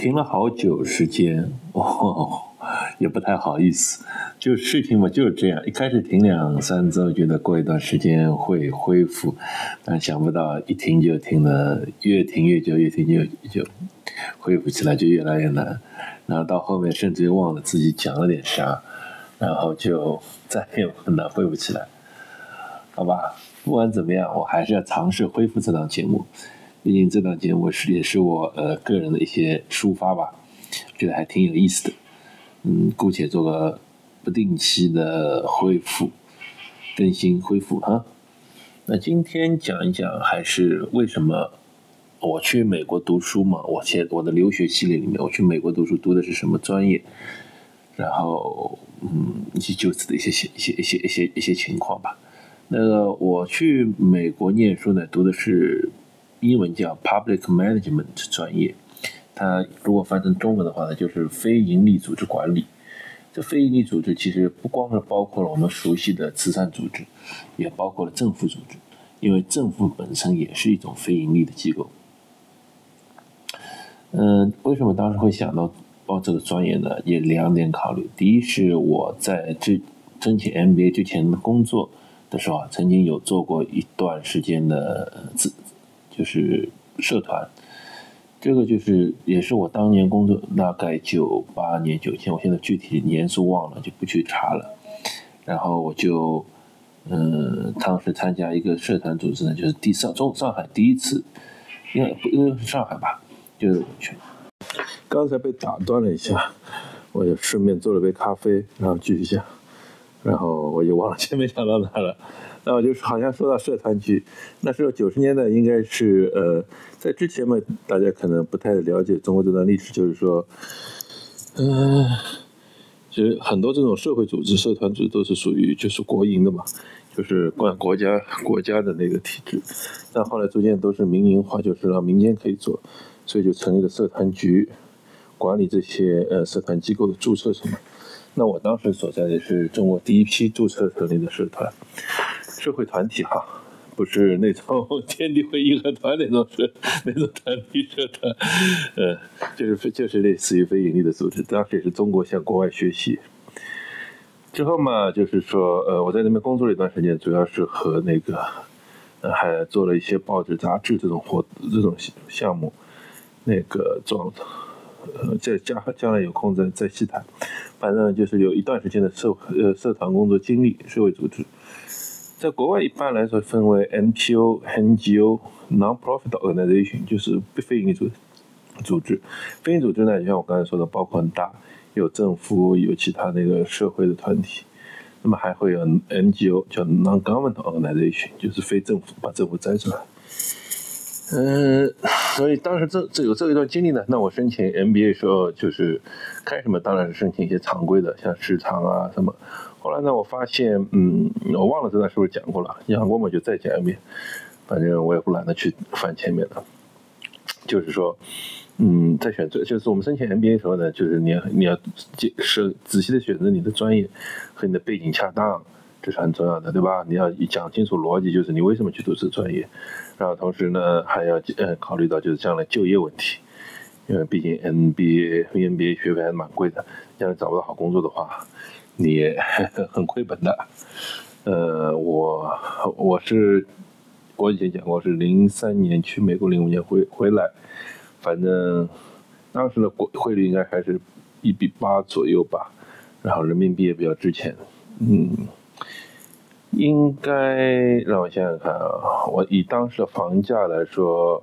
停了好久时间，哦，也不太好意思。就事情嘛就是这样，一开始停两三周，觉得过一段时间会恢复，但想不到一停就停了，越停越久，越停就就恢复起来就越来越难。然后到后面甚至于忘了自己讲了点啥，然后就再也很难恢复起来。好吧，不管怎么样，我还是要尝试恢复这档节目。毕竟这档节目是也是我呃个人的一些抒发吧，觉得还挺有意思的。嗯，姑且做个不定期的恢复更新恢复哈。那今天讲一讲，还是为什么我去美国读书嘛？我写我的留学系列里面，我去美国读书读的是什么专业？然后嗯，一些就此的一些一些一些一些一些情况吧。那个我去美国念书呢，读的是。英文叫 Public Management 专业，它如果翻成中文的话呢，就是非营利组织管理。这非营利组织其实不光是包括了我们熟悉的慈善组织，也包括了政府组织，因为政府本身也是一种非盈利的机构。嗯，为什么当时会想到报这个专业呢？也两点考虑。第一是我在这申请 MBA 之前工作的时候啊，曾经有做过一段时间的自。就是社团，这个就是也是我当年工作，大概九八年、九千，我现在具体年数忘了，就不去查了。然后我就，嗯，当时参加一个社团组织呢，就是第上中上海第一次，因为因为是上海吧，就是去。刚才被打断了一下，我就顺便做了杯咖啡，然后继续讲，然后我就忘了前面讲到哪了。那我就是好像说到社团局，那时候九十年代应该是呃，在之前嘛，大家可能不太了解中国这段历史，就是说，嗯，其实很多这种社会组织、社团组织都是属于就是国营的嘛，就是管国家国家的那个体制，但后来逐渐都是民营化，就是让民间可以做，所以就成立了社团局，管理这些呃社团机构的注册什么。那我当时所在的是中国第一批注册成立的社团。社会团体哈，不是那种 天地会义和团那种社那种团体社团，呃，就是就是类似于非盈利的组织。当时也是中国向国外学习。之后嘛，就是说，呃，我在那边工作了一段时间，主要是和那个，呃，还做了一些报纸、杂志这种活这种项目。那个状，呃，在将将来有空再再细谈。反正就是有一段时间的社呃社团工作经历，社会组织。在国外一般来说分为 NPO、NGO、Non-profit Organization，就是非营利组组织。非营利组织呢，就像我刚才说的，包括很大，有政府，有其他那个社会的团体。那么还会有 NGO，叫 Non-government Organization，就是非政府，把政府摘出来。嗯，所以当时这这有这一段经历呢，那我申请 MBA 时候就是开什么，当然是申请一些常规的，像市场啊什么。后来呢，我发现，嗯，我忘了这段是不是讲过了，讲过嘛就再讲一遍，反正我也不懒得去翻前面的。就是说，嗯，在选择，就是我们申请 MBA 的时候呢，就是你要你要是仔细的选择你的专业和你的背景恰当，这是很重要的，对吧？你要讲清楚逻辑，就是你为什么去读这个专业，然后同时呢还要呃考虑到就是将来就业问题，因为毕竟 MBA MBA 学费还是蛮贵的，将来找不到好工作的话。你也 很亏本的，呃，我我是我以前讲过是零三年去美国，零五年回回来，反正当时的国汇率应该还是一比八左右吧，然后人民币也比较值钱，嗯，应该让我想想看啊，我以当时的房价来说，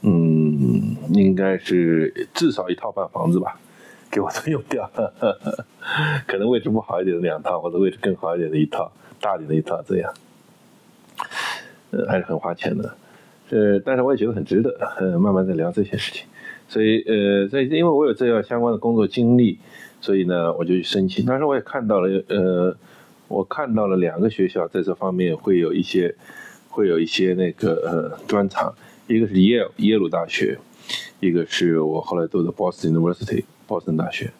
嗯，应该是至少一套半房子吧。给我都用掉。了，可能位置不好一点的两套，或者位置更好一点的一套，大点的一套，这样，呃，还是很花钱的，呃，但是我也觉得很值得，呃，慢慢在聊这些事情，所以，呃，所以因为我有这样相关的工作经历，所以呢，我就去申请。当时我也看到了，呃，我看到了两个学校在这方面会有一些，会有一些那个呃专长，一个是耶耶鲁大学，一个是我后来读的 Boston University。波士顿大学，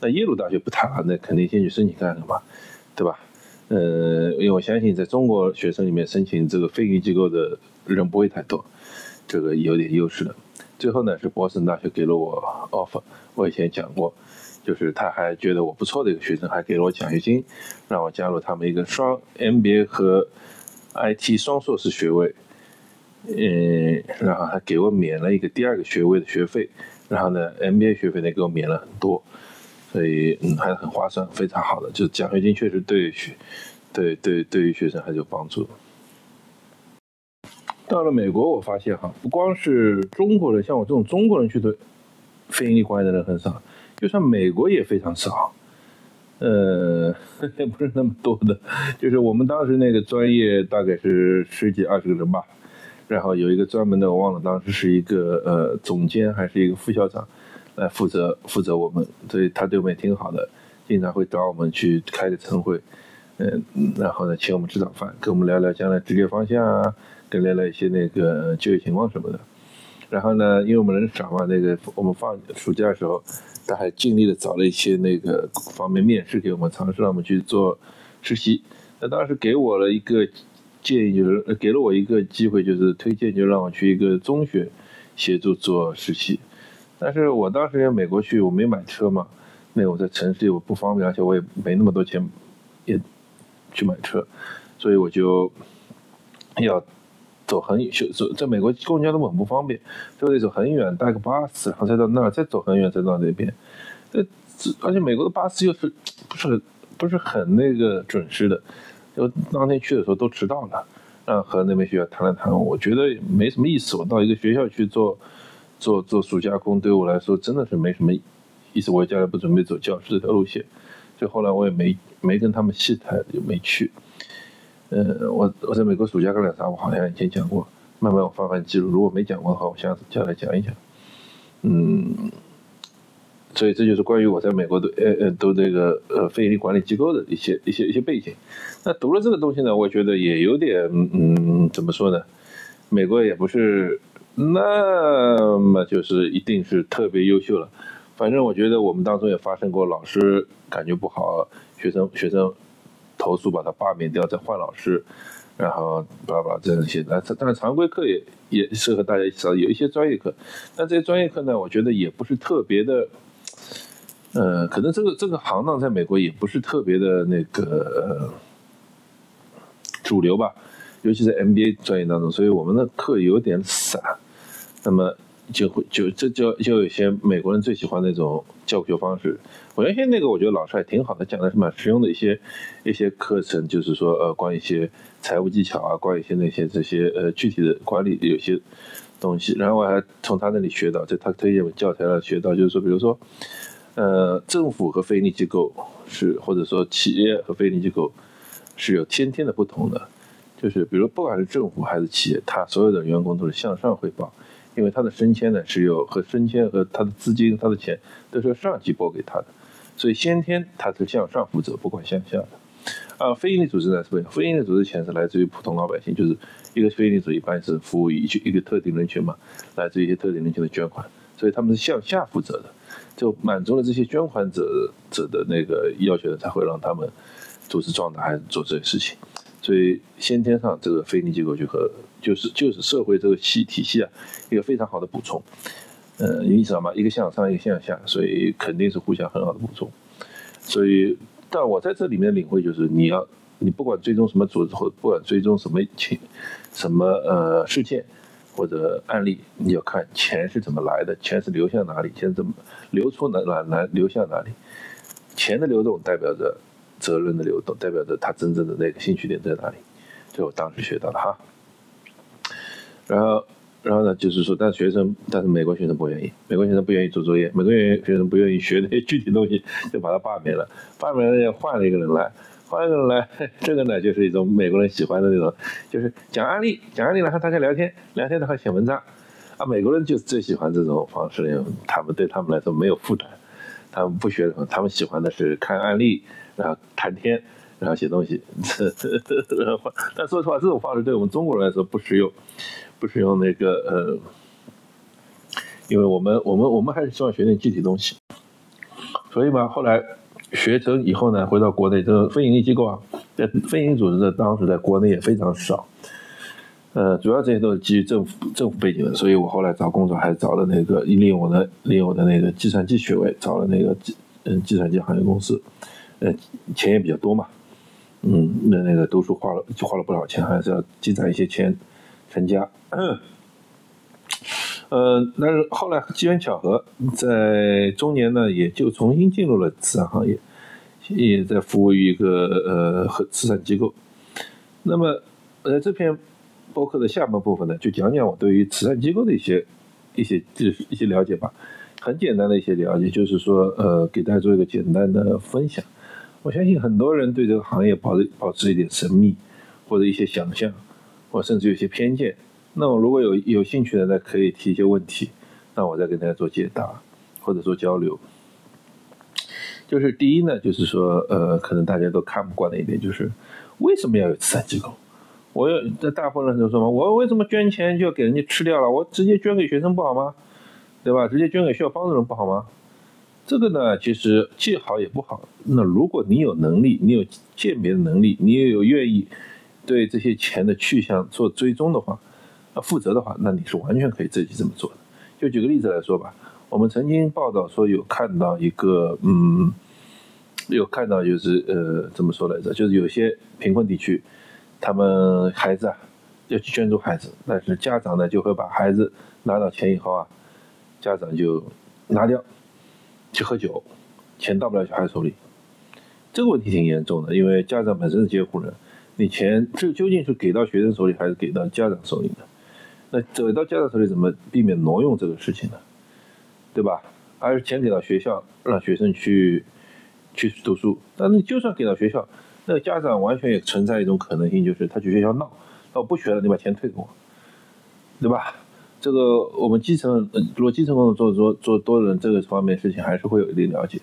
那耶鲁大学不谈了，那肯定先去申请看看吧，对吧？呃，因为我相信在中国学生里面申请这个非营利机构的人不会太多，这个有点优势的。最后呢是波士顿大学给了我 offer，我以前讲过，就是他还觉得我不错的一个学生，还给了我奖学金，让我加入他们一个双 MBA 和 IT 双硕士学位，嗯，然后还给我免了一个第二个学位的学费，然后呢 MBA 学费呢给我免了很多，所以嗯还是很划算，非常好的，就是奖学金确实对学对对对于学生还是有帮助。到了美国，我发现哈，不光是中国人，像我这种中国人去的非盈利关系的人很少，就算美国也非常少，呃，也不是那么多的。就是我们当时那个专业大概是十几二十个人吧，然后有一个专门的，我忘了当时是一个呃总监还是一个副校长来负责负责我们，所以他对我们也挺好的，经常会找我们去开个晨会，嗯，然后呢请我们吃早饭，跟我们聊聊将来职业方向啊。跟聊了一些那个就业情况什么的，然后呢，因为我们人少嘛，那个我们放暑假的时候，他还尽力的找了一些那个方面面试给我们，尝试让我们去做实习。那当时给我了一个建议，就是给了我一个机会，就是推荐，就让我去一个中学协助做实习。但是我当时在美国去，我没买车嘛，那我在城市里我不方便，而且我也没那么多钱，也去买车，所以我就要。走很远，走在美国公交都很不方便，就得走很远，搭个巴士，然后再到那儿，再走很远，再到那边。这而且美国的巴士又是不是很不是很那个准时的，就当天去的时候都迟到了。然后和那边学校谈了谈，我觉得没什么意思。我到一个学校去做做做暑假工，对我来说真的是没什么意思。我将来不准备走教师这条路线，所以后来我也没没跟他们细谈，就没去。呃，我我在美国暑假干了啥？我好像以前讲过，慢慢我翻翻记录，如果没讲过的话，我下次再来讲一讲。嗯，所以这就是关于我在美国的呃呃读这个呃非营利管理机构的一些一些一些背景。那读了这个东西呢，我觉得也有点嗯怎么说呢？美国也不是那么就是一定是特别优秀了。反正我觉得我们当中也发生过老师感觉不好，学生学生。投诉把他罢免掉，再换老师，然后巴拉巴拉这样一些。那但是常规课也也适合大家一起上，有一些专业课。但这些专业课呢，我觉得也不是特别的，呃，可能这个这个行当在美国也不是特别的那个主流吧，尤其在 MBA 专业当中，所以我们的课有点散。那么。就会就这就就有些美国人最喜欢那种教学方式。我原先那个我觉得老师还挺好的，讲的是蛮实用的一些一些课程，就是说呃关于一些财务技巧啊，关于一些那些这些呃具体的管理有些东西。然后我还从他那里学到，就他推荐教材上学到，就是说比如说呃政府和非营利机构是或者说企业和非营利机构是有先天的不同的，就是比如不管是政府还是企业，他所有的员工都是向上汇报。因为他的升迁呢是有和升迁和他的资金、他的钱都是由上级拨给他的，所以先天他是向上负责，不管向下的。啊，非营利组织呢是不一样，非营利组织钱是来自于普通老百姓，就是一个非营利组织一般是服务于一一个特定人群嘛，来自于一些特定人群的捐款，所以他们是向下负责的，就满足了这些捐款者者的那个要求，才会让他们组织壮大，还是做这些事情。所以先天上这个非营利机构就和就是就是社会这个系体系啊，一个非常好的补充，呃，你知道吗？一个向上，一个向下，所以肯定是互相很好的补充。所以，但我在这里面领会就是，你要你不管追踪什么组织或不管追踪什么情什么呃事件或者案例，你要看钱是怎么来的，钱是流向哪里，钱怎么流出哪哪哪流向哪里，钱的流动代表着责任的流动，代表着他真正的那个兴趣点在哪里。这我当时学到了哈。然后，然后呢，就是说，但学生，但是美国学生不愿意，美国学生不愿意做作业，美国学生不愿意学那些具体东西，就把他罢免了，罢免了，换了一个人来，换了一个人来，这个呢，就是一种美国人喜欢的那种，就是讲案例，讲案例，然后大家聊天，聊天的话写文章，啊，美国人就最喜欢这种方式了，他们对他们来说没有负担，他们不学什么，他们喜欢的是看案例，然后谈天。然后写东西，但说实话，这种方式对我们中国人来说不实用，不实用。那个呃，因为我们我们我们还是希望学点具体东西。所以嘛，后来学成以后呢，回到国内，这个非营利机构啊，在非营利组织在当时在国内也非常少。呃，主要这些都是基于政府政府背景的，所以我后来找工作还找了那个利用我的利用我的那个计算机学位，找了那个计嗯计算机行业公司，呃，钱也比较多嘛，嗯，那那个读书花了就花了不少钱，还是要积攒一些钱成家。呃，但是后来机缘巧合，在中年呢，也就重新进入了慈善行业，也在服务于一个呃和慈善机构。那么，呃，这篇博客的下半部分呢，就讲讲我对于慈善机构的一些一些就是一些了解吧。很简单的一些了解，就是说，呃，给大家做一个简单的分享。我相信很多人对这个行业保保持一点神秘，或者一些想象，或甚至有些偏见。那我如果有有兴趣的，呢，可以提一些问题，那我再跟大家做解答，或者说交流。就是第一呢，就是说，呃，可能大家都看不惯的一点，就是为什么要有慈善机构？我有这大部分人都说嘛，我为什么捐钱就要给人家吃掉了？我直接捐给学生不好吗？对吧？直接捐给需要帮助的人不好吗？这个呢，其实既好也不好。那如果你有能力，你有鉴别的能力，你也有愿意对这些钱的去向做追踪的话。要负责的话，那你是完全可以自己这么做的。就举个例子来说吧，我们曾经报道说有看到一个，嗯，有看到就是呃，怎么说来着？就是有些贫困地区，他们孩子啊要去捐助孩子，但是家长呢就会把孩子拿到钱以后啊，家长就拿掉去喝酒，钱到不了小孩手里。这个问题挺严重的，因为家长本身是监护人，你钱这究竟是给到学生手里还是给到家长手里的？那走到家长手里，怎么避免挪用这个事情呢？对吧？还是钱给到学校，让学生去去读书。但是就算给到学校，那个家长完全也存在一种可能性，就是他去学校闹，那我不学了，你把钱退给我，对吧？这个我们基层，如果基层工作做做做多人，这个方面事情还是会有一定了解，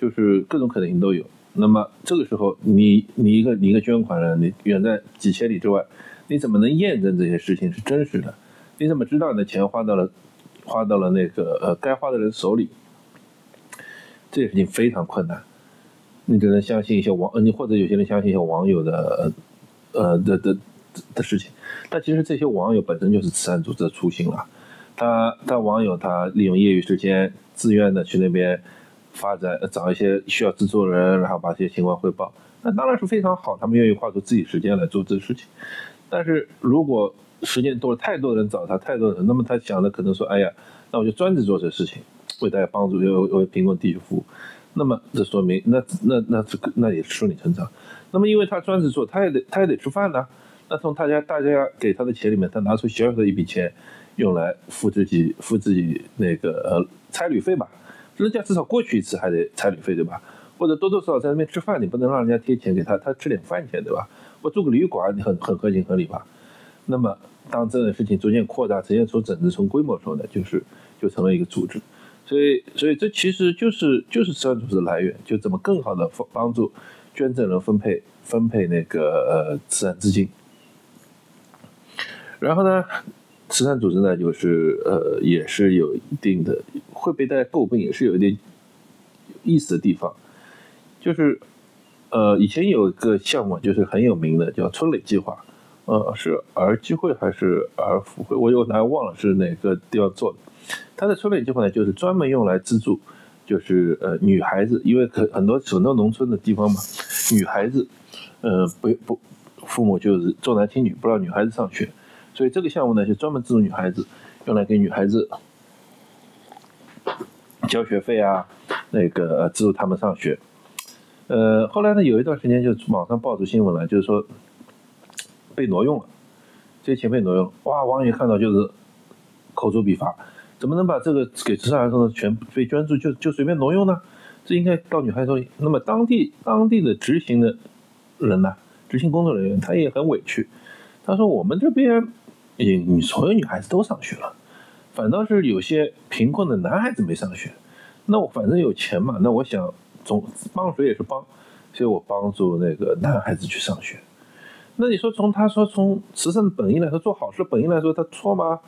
就是各种可能性都有。那么这个时候，你你一个你一个捐款人，你远在几千里之外。你怎么能验证这些事情是真实的？你怎么知道你的钱花到了花到了那个呃该花的人手里？这件事情非常困难。你只能相信一些网，你或者有些人相信一些网友的呃的的的事情。但其实这些网友本身就是慈善组织的雏形了。他他网友他利用业余时间自愿的去那边发展，找一些需要制作人，然后把这些情况汇报。那当然是非常好，他们愿意花出自己时间来做这个事情。但是如果时间多了，太多人找他，太多人，那么他想的可能说，哎呀，那我就专职做这事情，为大家帮助，为为贫困地区服务。那么这说明，那那那这个那也是顺理成章。那么因为他专职做，他也得他也得吃饭呢。那从大家大家给他的钱里面，他拿出小小的一笔钱，用来付自己付自己那个呃差旅费吧。人家至少过去一次还得差旅费对吧？或者多多少少在那边吃饭，你不能让人家贴钱给他，他吃点饭钱对吧？我住个旅馆，你很很合情合理吧？那么，当这件事情逐渐扩大，呈现出整治成规模的时候呢，就是就成了一个组织。所以，所以这其实就是就是慈善组织的来源，就怎么更好的帮帮助捐赠人分配分配那个呃慈善资金。然后呢，慈善组织呢，就是呃也是有一定的会被大家诟病，也是有一点有意思的地方，就是。呃，以前有一个项目就是很有名的，叫春蕾计划，呃，是儿基会还是儿福会？我有哪忘了是哪个地方做的。它的春蕾计划呢，就是专门用来资助，就是呃女孩子，因为可很多很多农村的地方嘛，女孩子，呃不不，父母就是重男轻女，不让女孩子上学，所以这个项目呢就专门资助女孩子，用来给女孩子交学费啊，那个资助他们上学。呃，后来呢，有一段时间就网上爆出新闻来，就是说被挪用了，这些钱被挪用，哇，网友看到就是口诛笔伐，怎么能把这个给慈善儿童的钱被捐助就就随便挪用呢？这应该到女孩手里。那么当地当地的执行的人呢，执行工作人员他也很委屈，他说我们这边，也你所有女孩子都上学了，反倒是有些贫困的男孩子没上学，那我反正有钱嘛，那我想。总帮谁也是帮，所以我帮助那个男孩子去上学。那你说从他说从慈善本意来说，做好事本意来说，他错吗？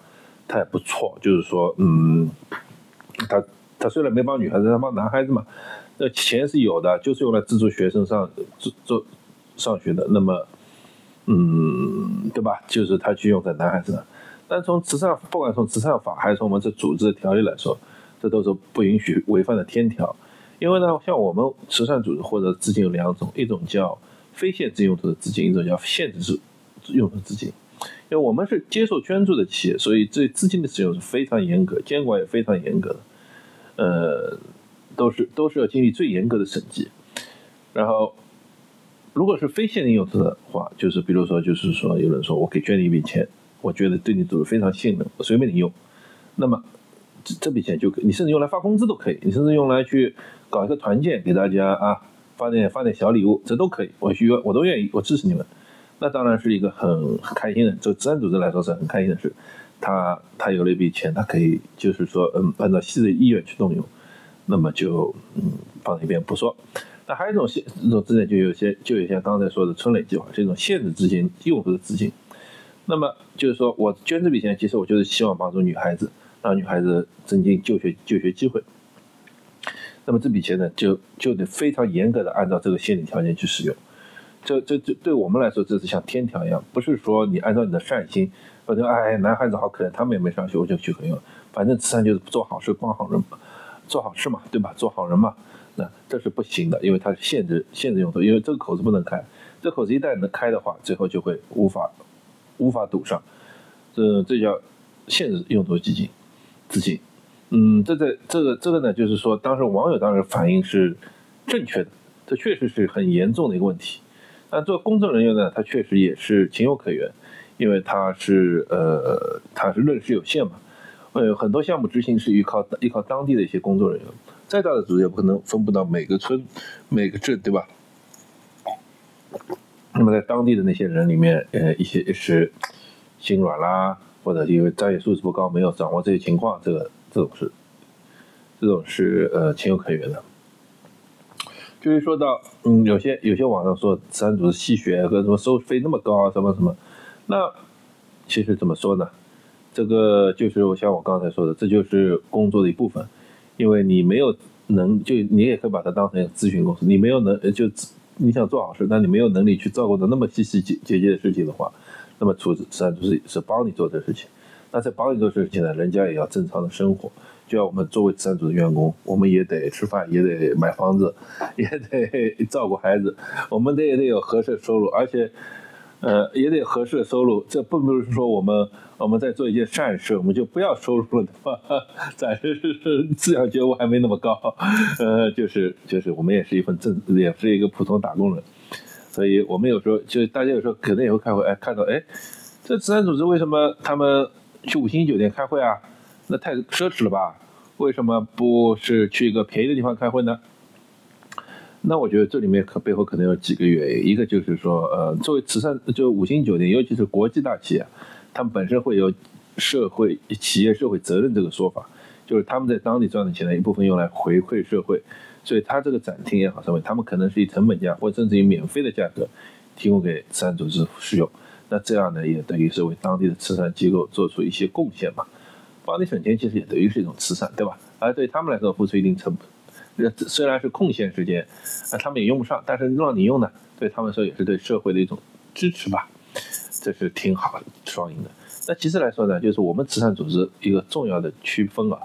他也不错，就是说，嗯，他他虽然没帮女孩子，他帮男孩子嘛，那钱是有的，就是用来资助学生上做做上学的。那么，嗯，对吧？就是他去用在男孩子上。但从慈善，不管从慈善法还是从我们这组织的条例来说，这都是不允许违反的天条。因为呢，像我们慈善组织或者资金有两种，一种叫非限制用途的资金，一种叫限制制用途资金。因为我们是接受捐助的企业，所以对资金的使用是非常严格，监管也非常严格的。呃，都是都是要经历最严格的审计。然后，如果是非限定用途的话，就是比如说，就是说有人说我给捐你一笔钱。我觉得对你组织非常信任，我随便你用。那么这这笔钱就可以，你甚至用来发工资都可以，你甚至用来去搞一个团建给大家啊，发点发点小礼物，这都可以。我需要我都愿意，我支持你们。那当然是一个很很开心的，就慈善组织来说是很开心的事。他他有了一笔钱，他可以就是说嗯，按照自己的意愿去动用，那么就嗯放在一边不说。那还有一种限这种资金，就有些就有像刚才说的春蕾计划，这种限制资金用途的资金。那么就是说，我捐这笔钱，其实我就是希望帮助女孩子，让女孩子增进就学就学机会。那么这笔钱呢，就就得非常严格的按照这个限定条件去使用。这这这对我们来说，这是像天条一样，不是说你按照你的善心，反正哎男孩子好可怜，他们也没上学，我就去用。反正慈善就是做好事帮好人，做好事嘛，对吧？做好人嘛，那这是不行的，因为它是限制限制用途，因为这个口子不能开，这口子一旦能开的话，最后就会无法。无法堵上，这这叫限制用途基金资金。嗯，这在这个这个呢，就是说，当时网友当时反应是正确的，这确实是很严重的一个问题。但做公证人员呢，他确实也是情有可原，因为他是呃他是认识有限嘛，呃很多项目执行是依靠依靠当地的一些工作人员，再大的组织也不可能分布到每个村每个镇，对吧？那么在当地的那些人里面，呃，一些是心软啦，或者因为专业素质不高，没有掌握这些情况，这个这种是，这种是呃情有可原的。至于说到，嗯，有些有些网上说三组织吸血和什么收费那么高啊，什么什么，那其实怎么说呢？这个就是我像我刚才说的，这就是工作的一部分，因为你没有能，就你也可以把它当成咨询公司，你没有能就。你想做好事，但你没有能力去照顾的那么细细节节的事情的话，那么处实际上就是是帮你做这事情。那在帮你做事情呢，人家也要正常的生活，就像我们作为慈善组的员工，我们也得吃饭，也得买房子，也得照顾孩子，我们得也得有合适的收入，而且。呃，也得合适的收入，这并不是说我们 我们在做一件善事，我们就不要收入了，对吧？暂时是思想觉悟还没那么高，呃，就是就是我们也是一份正，也是一个普通打工人，所以我们有时候就大家有时候可能也会开会，哎，看到哎，这慈善组织为什么他们去五星级酒店开会啊？那太奢侈了吧？为什么不是去一个便宜的地方开会呢？那我觉得这里面可背后可能有几个原因，一个就是说，呃，作为慈善就五星酒店，尤其是国际大企业，他们本身会有社会企业社会责任这个说法，就是他们在当地赚的钱呢，一部分用来回馈社会，所以他这个展厅也好，什么，他们可能是以成本价或甚至以免费的价格提供给慈善组织使用，那这样呢，也等于是为当地的慈善机构做出一些贡献嘛，帮你省钱其实也等于是一种慈善，对吧？而对他们来说，付出一定成本。虽然是空闲时间，啊，他们也用不上，但是让你用呢，对他们说也是对社会的一种支持吧，这是挺好双赢的。那其次来说呢，就是我们慈善组织一个重要的区分啊，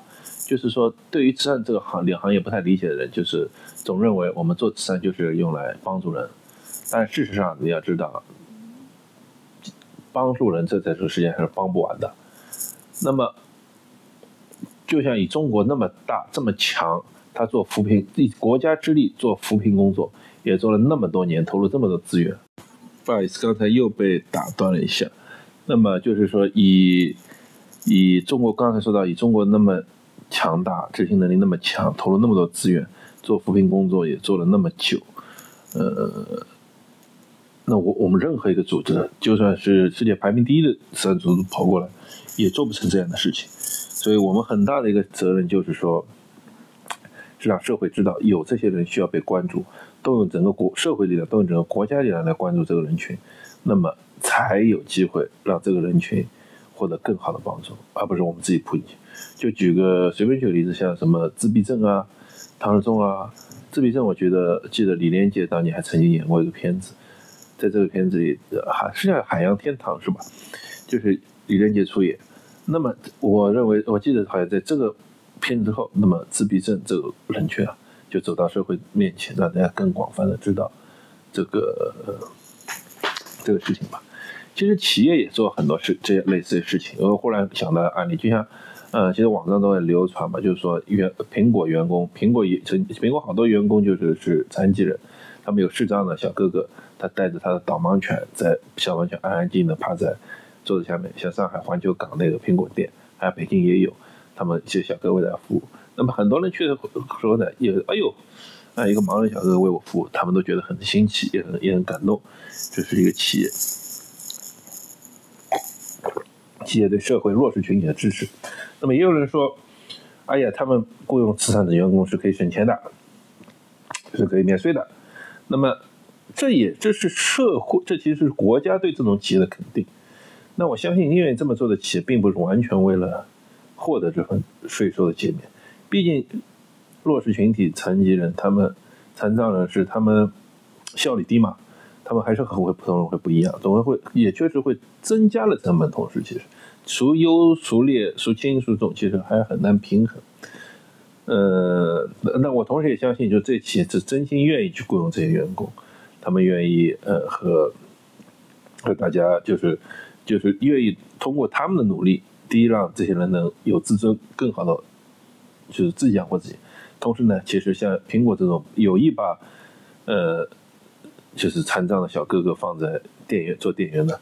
就是说对于慈善这个行两行业不太理解的人，就是总认为我们做慈善就是用来帮助人，但事实上你要知道，帮助人这在这个世界上是帮不完的。那么，就像以中国那么大这么强。他做扶贫，以国家之力做扶贫工作，也做了那么多年，投入这么多资源。不好意思，刚才又被打断了一下。那么就是说，以以中国刚才说到，以中国那么强大，执行能力那么强，投入那么多资源做扶贫工作，也做了那么久。呃，那我我们任何一个组织，就算是世界排名第一的慈善组织跑过来，也做不成这样的事情。所以我们很大的一个责任就是说。是让社会知道有这些人需要被关注，动用整个国社会力量，动用整个国家力量来关注这个人群，那么才有机会让这个人群获得更好的帮助，而不是我们自己扑进去。就举个随便举个例子，像什么自闭症啊、唐氏综啊，自闭症，我觉得记得李连杰当年还曾经演过一个片子，在这个片子里，海是叫海洋天堂是吧？就是李连杰出演。那么我认为，我记得好像在这个片子之后，那么自闭症这个人群啊，就走到社会面前，让大家更广泛的知道这个这个事情吧。其实企业也做很多事，这些类似的事情。我忽然想到案例，就像，嗯，其实网上都在流传嘛，就是说员苹果员工，苹果也成苹果好多员工就是是残疾人，他们有视障的小哥哥，他带着他的导盲犬，在小盲犬安安静静的趴在桌子下面，像上海环球港那个苹果店，还有北京也有，他们这些小哥为他服务。那么很多人去的时候呢，也哎呦，啊一个盲人小哥为我服务，他们都觉得很新奇，也很也很感动。这是一个企业。企业对社会弱势群体的支持，那么也有人说，哎呀，他们雇佣慈善的员工是可以省钱的，是可以免税的。那么，这也这是社会，这其实是国家对这种企业的肯定。那我相信，愿意这么做的企业，并不是完全为了获得这份税收的减免。毕竟，弱势群体、残疾人，他们残障人士，他们效率低嘛。他们还是和普通人会不一样，总会会也确实会增加了成本，同时其实孰优孰劣孰轻孰重，其实还很难平衡。呃，那我同时也相信，就这企业是真心愿意去雇佣这些员工，他们愿意呃和和大家就是就是愿意通过他们的努力，第一让这些人能有自尊，更好的就是自己养活自己。同时呢，其实像苹果这种有意把呃。就是残障的小哥哥放在店员做店员呢，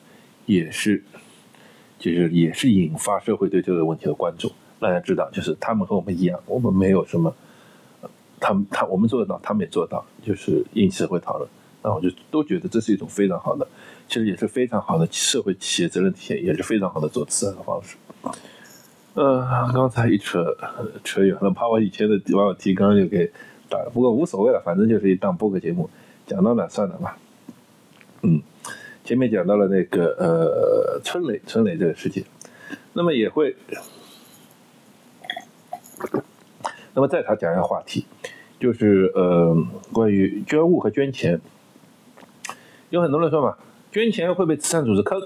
也是，就是也是引发社会对这个问题的关注。大家知道，就是他们和我们一样，我们没有什么，他们他我们做得到，他们也做到，就是引起社会讨论。那我就都觉得这是一种非常好的，其实也是非常好的社会企业责任体现，也是非常好的做慈善的方式。呃，刚才一扯扯远了，把我以前的把我提纲就给打了，不过无所谓了，反正就是一档播客节目。讲到哪算了吧，嗯，前面讲到了那个呃春雷春雷这个事情，那么也会，那么再他讲一个话题，就是呃关于捐物和捐钱，有很多人说嘛，捐钱会被慈善组织坑，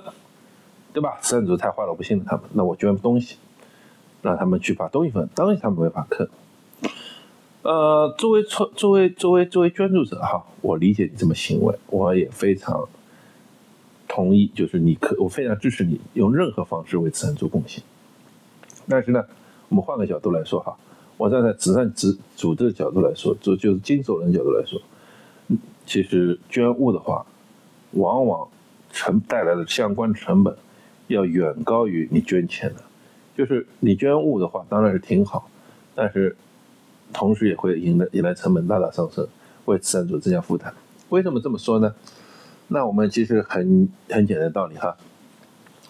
对吧？慈善组织太坏了，我不信任他们，那我捐东西，让他们去把东西分，东西他们没法坑。呃，作为作作为作为作为捐助者哈，我理解你这么行为，我也非常同意，就是你可我非常支持你用任何方式为慈善做贡献。但是呢，我们换个角度来说哈，我站在慈善组组织的角度来说，就就是经手人角度来说，其实捐物的话，往往成带来的相关成本要远高于你捐钱的。就是你捐物的话，当然是挺好，但是。同时也会引来引来成本大大上升，为慈善组织增加负担。为什么这么说呢？那我们其实很很简单的道理哈。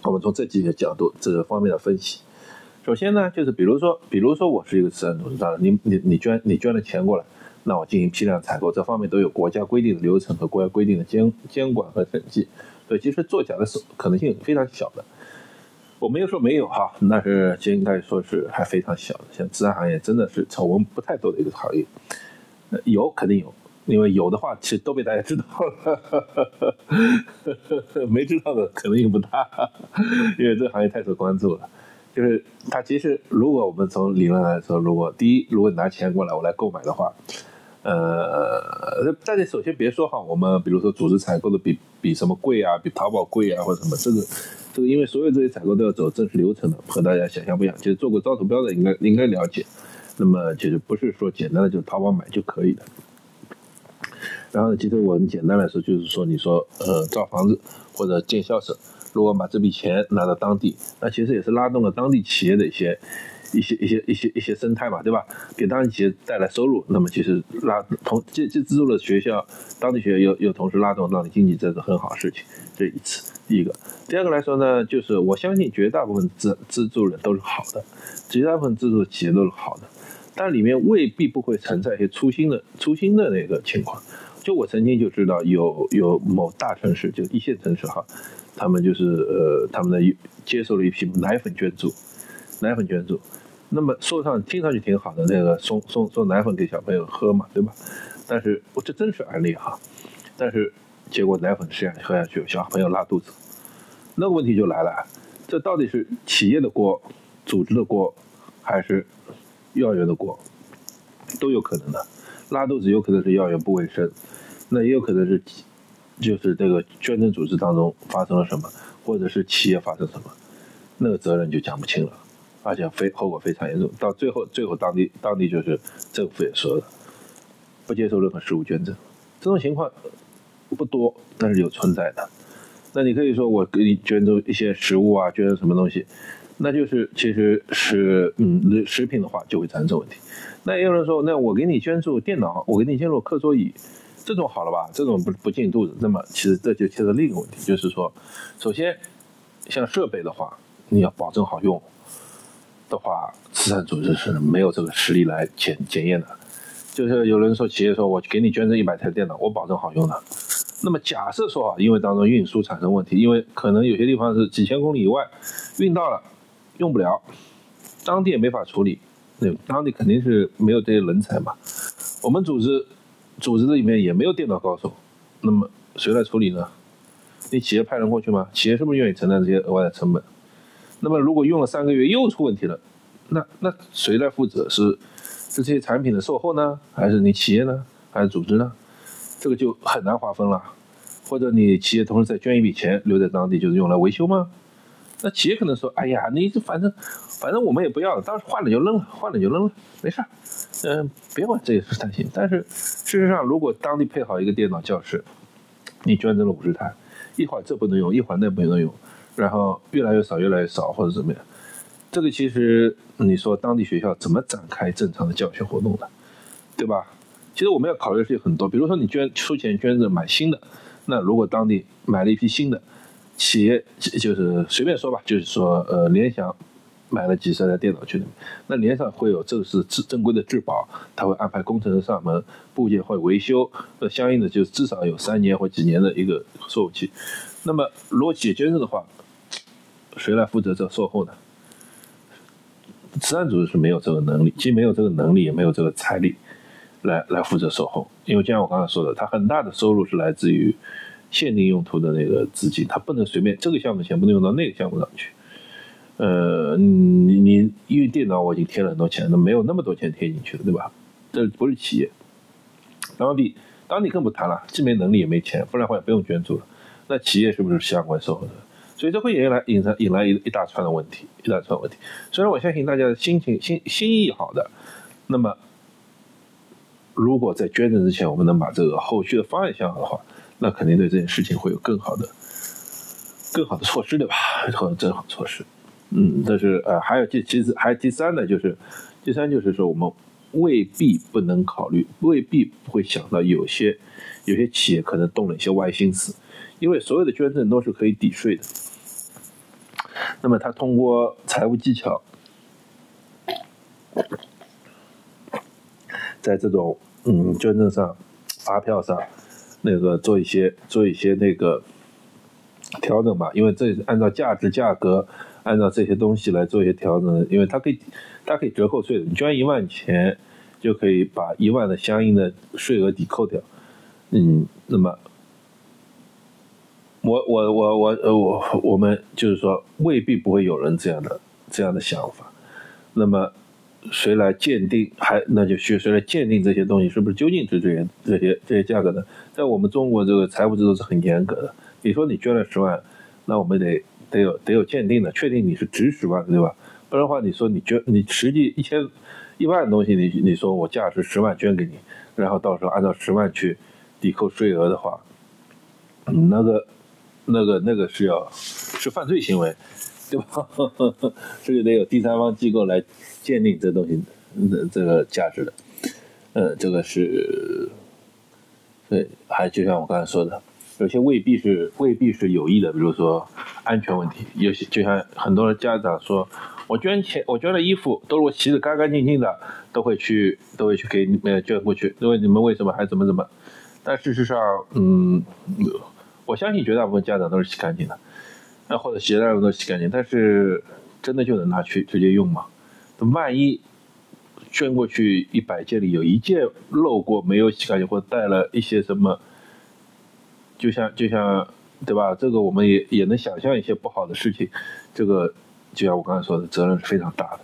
我们从这几个角度这个方面的分析。首先呢，就是比如说，比如说我是一个慈善组织，当然你你你捐你捐了钱过来，那我进行批量采购，这方面都有国家规定的流程和国家规定的监监管和审计，所以其实作假的可能性非常小的。我没有说没有哈，那是应该说是还非常小的。像自然行业真的是丑闻不太多的一个行业，有肯定有，因为有的话其实都被大家知道了，没知道的可能性不大，因为这个行业太受关注了。就是它其实如果我们从理论来说，如果第一，如果你拿钱过来我来购买的话，呃，大家首先别说哈，我们比如说组织采购的比比什么贵啊，比淘宝贵啊或者什么这个。这个因为所有这些采购都要走正式流程的，和大家想象不一样。其实做过招投标的应该应该了解。那么其实不是说简单的就淘宝买就可以的。然后其实我们简单来说就是说，你说呃造房子或者建校舍，如果把这笔钱拿到当地，那其实也是拉动了当地企业的一些。一些一些一些一些生态嘛，对吧？给当地企业带来收入，那么其实拉同这这资助了学校，当地学校又又同时拉动当地经济，这是很好的事情。这一次，第一个，第二个来说呢，就是我相信绝大部分资资助人都是好的，绝大部分资助企业都是好的，但里面未必不会存在一些粗心的粗心的那个情况。就我曾经就知道有有某大城市，就一线城市哈，他们就是呃他们的接受了一批奶粉捐助，奶粉捐助。那么说上听上去挺好的，那个送送送奶粉给小朋友喝嘛，对吧？但是我这真是案例哈。但是结果奶粉吃下喝下去，小朋友拉肚子，那个问题就来了，这到底是企业的锅、组织的锅，还是幼儿园的锅？都有可能的，拉肚子有可能是幼儿园不卫生，那也有可能是就是这个捐赠组织当中发生了什么，或者是企业发生什么，那个责任就讲不清了，而且非后果非常严重，到最后最后当地当地就是政府也说了，不接受任何食物捐赠，这种情况不多，但是有存在的。那你可以说我给你捐赠一些食物啊，捐赠什么东西，那就是其实是嗯食品的话就会产生这问题。那也有人说，那我给你捐助电脑，我给你捐助课桌椅，这种好了吧？这种不不进肚子。那么其实这就牵扯另一个问题，就是说，首先像设备的话，你要保证好用的话，慈善组织是没有这个实力来检检验的。就是有人说，企业说我给你捐赠一百台电脑，我保证好用的。那么假设说啊，因为当中运输产生问题，因为可能有些地方是几千公里以外运到了，用不了，当地也没法处理。对，当地肯定是没有这些人才嘛。我们组织组织的里面也没有电脑高手，那么谁来处理呢？你企业派人过去吗？企业是不是愿意承担这些额外的成本？那么如果用了三个月又出问题了，那那谁来负责？是是这些产品的售后呢，还是你企业呢，还是组织呢？这个就很难划分了。或者你企业同时再捐一笔钱留在当地，就是用来维修吗？那企业可能说：“哎呀，你这反正反正我们也不要了，当时换了就扔了，换了就扔了，没事儿，嗯，别管这也是担心。但是事实上，如果当地配好一个电脑教室，你捐赠了五十台，一会儿这不能用，一会儿那不能用，然后越来越少，越来越少，或者怎么样，这个其实你说当地学校怎么展开正常的教学活动的，对吧？其实我们要考虑的事情很多，比如说你捐出钱捐赠买新的，那如果当地买了一批新的。企业就是随便说吧，就是说，呃，联想买了几十台电脑去，那联想会有正式正正规的质保，他会安排工程师上门，部件会维修，那相应的就至少有三年或几年的一个售后期。那么如果企业捐赠的话，谁来负责这售后呢？慈善组织是没有这个能力，既没有这个能力，也没有这个财力来来负责售后，因为就像我刚才说的，他很大的收入是来自于。限定用途的那个资金，它不能随便这个项目钱不能用到那个项目上去。呃，你你因为电脑我已经贴了很多钱，那没有那么多钱贴进去了，对吧？这不是企业，当地当地更不谈了，既没能力也没钱，不然的话也不用捐助了。那企业是不是相关收获的？所以这会引来引来引来一一大串的问题，一大串问题。虽然我相信大家的心情心心意好的，那么如果在捐赠之前，我们能把这个后续的方案想好的话。那肯定对这件事情会有更好的、更好的措施，对吧？或者更好措施。嗯，但是呃，还有第其实还有第三呢，就是第三就是说，我们未必不能考虑，未必不会想到有些有些企业可能动了一些歪心思，因为所有的捐赠都是可以抵税的。那么他通过财务技巧，在这种嗯捐赠上、发票上。那个做一些做一些那个调整吧，因为这按照价值价格，按照这些东西来做一些调整，因为它可以它可以折扣税的，你捐一万钱就可以把一万的相应的税额抵扣掉，嗯，那么我我我我我我们就是说未必不会有人这样的这样的想法，那么。谁来鉴定？还那就需谁来鉴定这些东西是不是究竟值这些这些这些价格呢？在我们中国这个财务制度是很严格的。你说你捐了十万，那我们得得有得有鉴定的，确定你是值十万，对吧？不然的话，你说你捐你实际一千一万的东西，你你说我价值十万捐给你，然后到时候按照十万去抵扣税额的话，那个那个那个是要是犯罪行为。对吧？这个得有第三方机构来鉴定这东西的这个价值的。呃，这个是，对，还就像我刚才说的，有些未必是未必是有意的，比如说安全问题。有些就像很多家长说，我捐钱，我捐了衣服，都是我洗的干干净净的，都会去都会去给你们捐过去。因为你们为什么还怎么怎么？但事实上，嗯，我相信绝大部分家长都是洗干净的。那或者洗了都洗干净，但是真的就能拿去直接用吗？万一捐过去一百件里有一件漏过没有洗干净，或者带了一些什么就像就像对吧？这个我们也也能想象一些不好的事情，这个就像我刚才说的，责任是非常大的。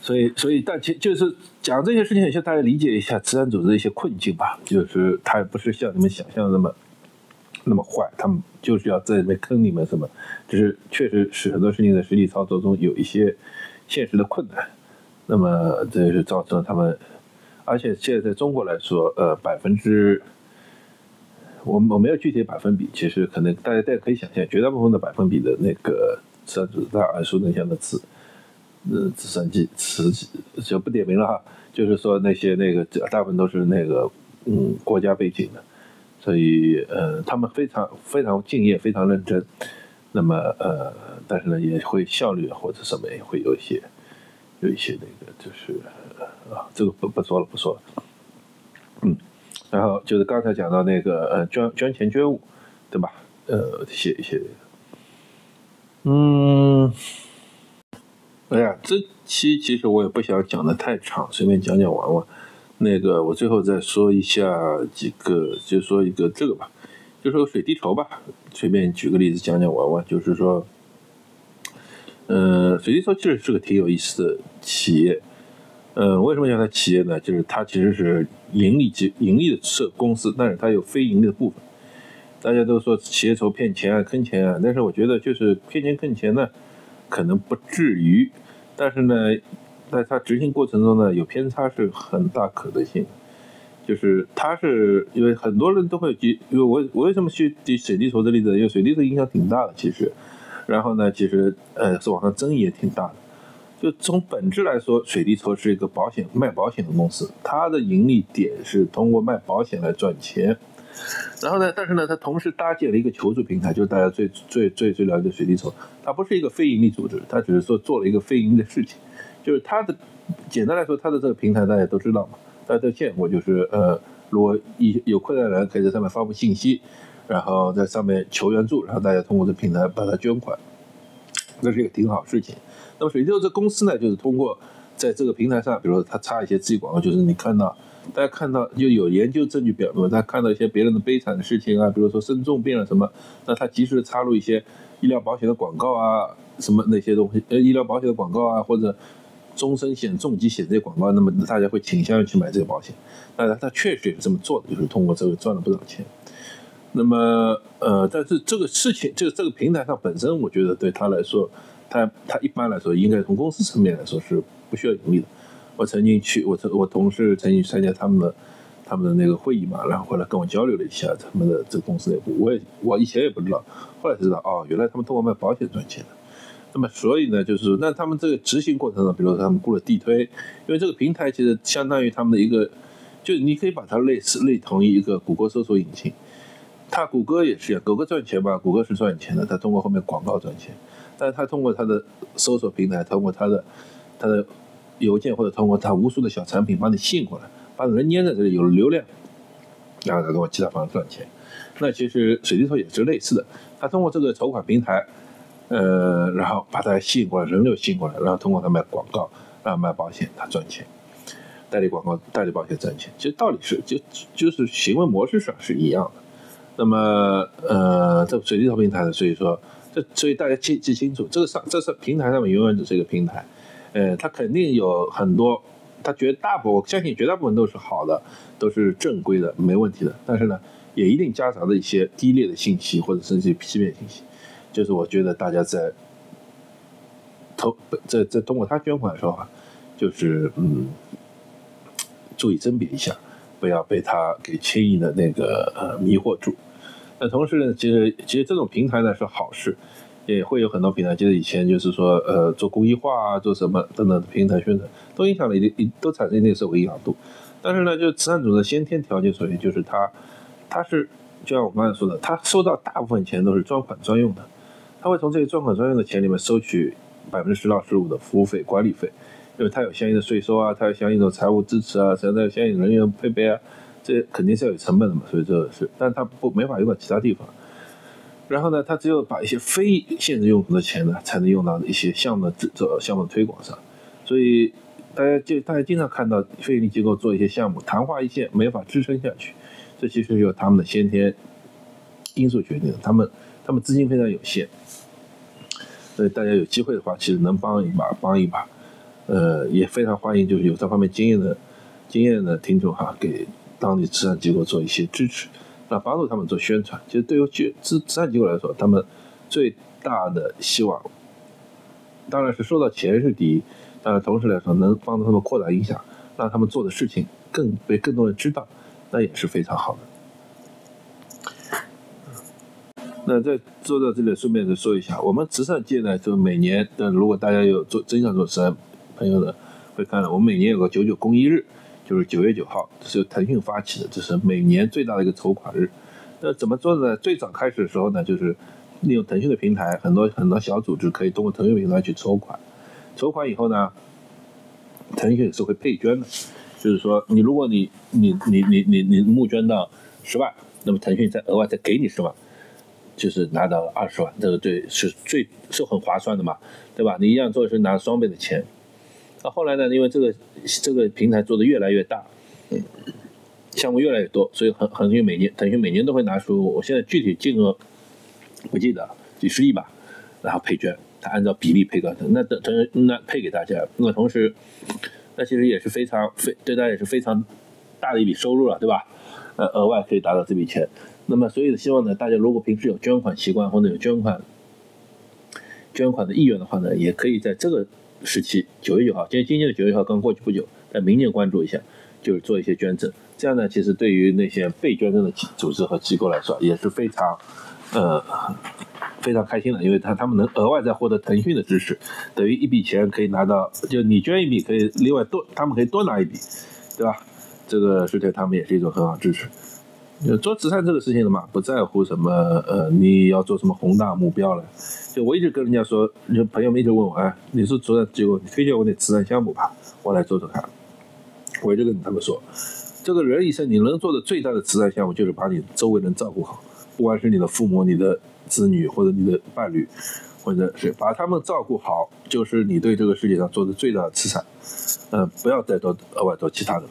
所以，所以，但其就是讲这些事情，也希望大家理解一下慈善组织的一些困境吧。就是他也不是像你们想象的那么那么坏，他们就是要在里面坑你们什么，就是确实是很多事情在实际操作中有一些现实的困难。那么，这也是造成了他们，而且现在在中国来说，呃，百分之，我我没有具体百分比，其实可能大家大家可以想象，绝大部分的百分比的那个慈善组织，大耳熟能详的词。呃，直升机、慈济就不点名了哈，就是说那些那个大部分都是那个嗯国家背景的，所以呃他们非常非常敬业，非常认真，那么呃但是呢也会效率或者什么也会有一些有一些那个就是啊这个不不说了不说了，嗯，然后就是刚才讲到那个呃捐捐钱捐物，对吧？呃写一些，嗯。哎呀，这期其实我也不想讲的太长，随便讲讲玩玩。那个，我最后再说一下几个，就说一个这个吧，就说水滴筹吧，随便举个例子讲讲玩玩。就是说，嗯，水滴筹其实是个挺有意思的企业。嗯，为什么叫它企业呢？就是它其实是盈利及盈利的设公司，但是它有非盈利的部分。大家都说企业筹骗钱啊、坑钱啊，但是我觉得就是骗钱坑钱呢。可能不至于，但是呢，在它执行过程中呢，有偏差是很大可能性。就是它是因为很多人都会举，因为我我为什么去举水滴筹的例子？因为水滴筹影响挺大的，其实。然后呢，其实呃，是网上争议也挺大的。就从本质来说，水滴筹是一个保险卖保险的公司，它的盈利点是通过卖保险来赚钱。然后呢？但是呢，它同时搭建了一个求助平台，就是大家最最最最了解水滴筹。它不是一个非盈利组织，它只是说做了一个非盈利的事情。就是它的，简单来说，它的这个平台大家都知道嘛，大家都见过。就是呃，如果一有困难的人可以在上面发布信息，然后在上面求援助，然后大家通过这平台把它捐款，那是一个挺好事情。那么水滴筹这公司呢，就是通过在这个平台上，比如说它插一些自己广告，就是你看到。大家看到就有研究证据表明，他看到一些别人的悲惨的事情啊，比如说生重病了什么，那他及时的插入一些医疗保险的广告啊，什么那些东西，呃，医疗保险的广告啊，或者终身险、重疾险这些广告，那么大家会倾向于去买这个保险。那他确实也是这么做的，就是通过这个赚了不少钱。那么，呃，但是这个事情，这个这个平台上本身，我觉得对他来说，他他一般来说应该从公司层面来说是不需要盈利的。我曾经去，我我同事曾经参加他们的他们的那个会议嘛，然后回来跟我交流了一下他们的这个公司内部。我也我以前也不知道，后来才知道哦，原来他们通过卖保险赚钱的。那么所以呢，就是那他们这个执行过程中，比如说他们雇了地推，因为这个平台其实相当于他们的一个，就是你可以把它类似类同于一个谷歌搜索引擎。它谷歌也是，谷歌赚钱吧，谷歌是赚钱的，它通过后面广告赚钱，但是它通过它的搜索平台，通过它的它的。邮件或者通过他无数的小产品把你吸引过来，把人粘在这里有流量，然后再通过其他方式赚钱。那其实水滴筹也是类似的，他通过这个筹款平台，呃，然后把它吸引过来，人流吸引过来，然后通过他卖广告，然后卖保险，他赚钱，代理广告、代理保险赚钱。其实道理是就就是行为模式上是一样的。那么呃，这水滴筹平台呢，所以说这所以大家记记清楚，这个上这是平台上面永远只是一个平台。呃，它肯定有很多，它绝大部我相信绝大部分都是好的，都是正规的，没问题的。但是呢，也一定夹杂着一些低劣的信息或者甚至欺骗信息。就是我觉得大家在投在在通过他捐款的时候啊，就是嗯，注意甄别一下，不要被他给轻易的那个呃迷惑住。那同时呢，其实其实这种平台呢是好事。也会有很多平台，就是以前就是说，呃，做公益化啊，做什么等等平台宣传，都影响了一定，都产生一定社会影响度。但是呢，就慈善组织先天条件所限，就是他他是就像我刚才说的，他收到大部分钱都是专款专用的，他会从这些专款专用的钱里面收取百分之十到十五的服务费、管理费，因为他有相应的税收啊，他有相应的财务支持啊，甚至有相应人员配备啊，这肯定是要有成本的嘛，所以这是，但他不没法用到其他地方。然后呢，他只有把一些非限制用途的钱呢，才能用到一些项目制作、项目推广上。所以大家就大家经常看到非营利机构做一些项目，昙花一现，没法支撑下去。这其实由他们的先天因素决定的，他们他们资金非常有限，所以大家有机会的话，其实能帮一把帮一把，呃，也非常欢迎就是有这方面经验的经验的听众哈，给当地慈善机构做一些支持，那帮助他们做宣传。其实对于慈慈善机构来说，他们最大的希望，当然是收到钱是第一，当然同时来说能帮助他们扩大影响，让他们做的事情更被更多人知道，那也是非常好的。那在做到这里，顺便再说一下，我们慈善界呢，就每年的，如果大家有做真想做慈善朋友的，会看到我们每年有个九九公益日，就是九月九号，是由腾讯发起的，这是每年最大的一个筹款日。那怎么做呢？最早开始的时候呢，就是利用腾讯的平台，很多很多小组织可以通过腾讯平台去筹款。筹款以后呢，腾讯是会配捐的，就是说，你如果你你你你你你募捐到十万，那么腾讯再额外再给你十万。就是拿到二十万，这个对是最是很划算的嘛，对吧？你一样做是拿双倍的钱。那后来呢？因为这个这个平台做的越来越大，嗯，项目越来越多，所以很腾讯每年腾讯每年都会拿出，我现在具体金额不记得，几十亿吧，然后配捐，他按照比例配给那等腾那配给大家。那同时，那其实也是非常非对大家也是非常大的一笔收入了，对吧？呃，额外可以达到这笔钱。那么，所以希望呢，大家如果平时有捐款习惯或者有捐款捐款的意愿的话呢，也可以在这个时期，九月九号，今天今年的九月九号刚过去不久，在明年关注一下，就是做一些捐赠。这样呢，其实对于那些被捐赠的组织和机构来说，也是非常呃非常开心的，因为他他们能额外再获得腾讯的支持，等于一笔钱可以拿到，就你捐一笔可以另外多，他们可以多拿一笔，对吧？这个是对他们也是一种很好支持。做慈善这个事情的嘛，不在乎什么呃，你要做什么宏大目标了。就我一直跟人家说，就朋友们一直问我，哎，你是慈善机构，你推荐我点慈善项目吧，我来做做看。我一直跟他们说，这个人一生你能做的最大的慈善项目，就是把你周围人照顾好，不管是你的父母、你的子女或者你的伴侣，或者是把他们照顾好，就是你对这个世界上做的最大的慈善。嗯，不要再做额外做其他的了。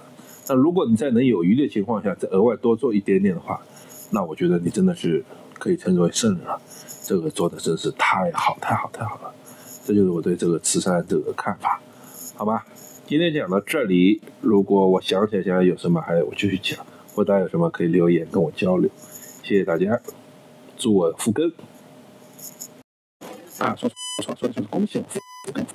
那如果你在能有余的情况下再额外多做一点点的话，那我觉得你真的是可以称之为圣人了。这个做的真是太好太好太好了，这就是我对这个慈善这个看法，好吧？今天讲到这里，如果我想起来想有什么还我继续讲，或大家有什么可以留言跟我交流，谢谢大家，祝我复更啊！说说说说恭喜我复更。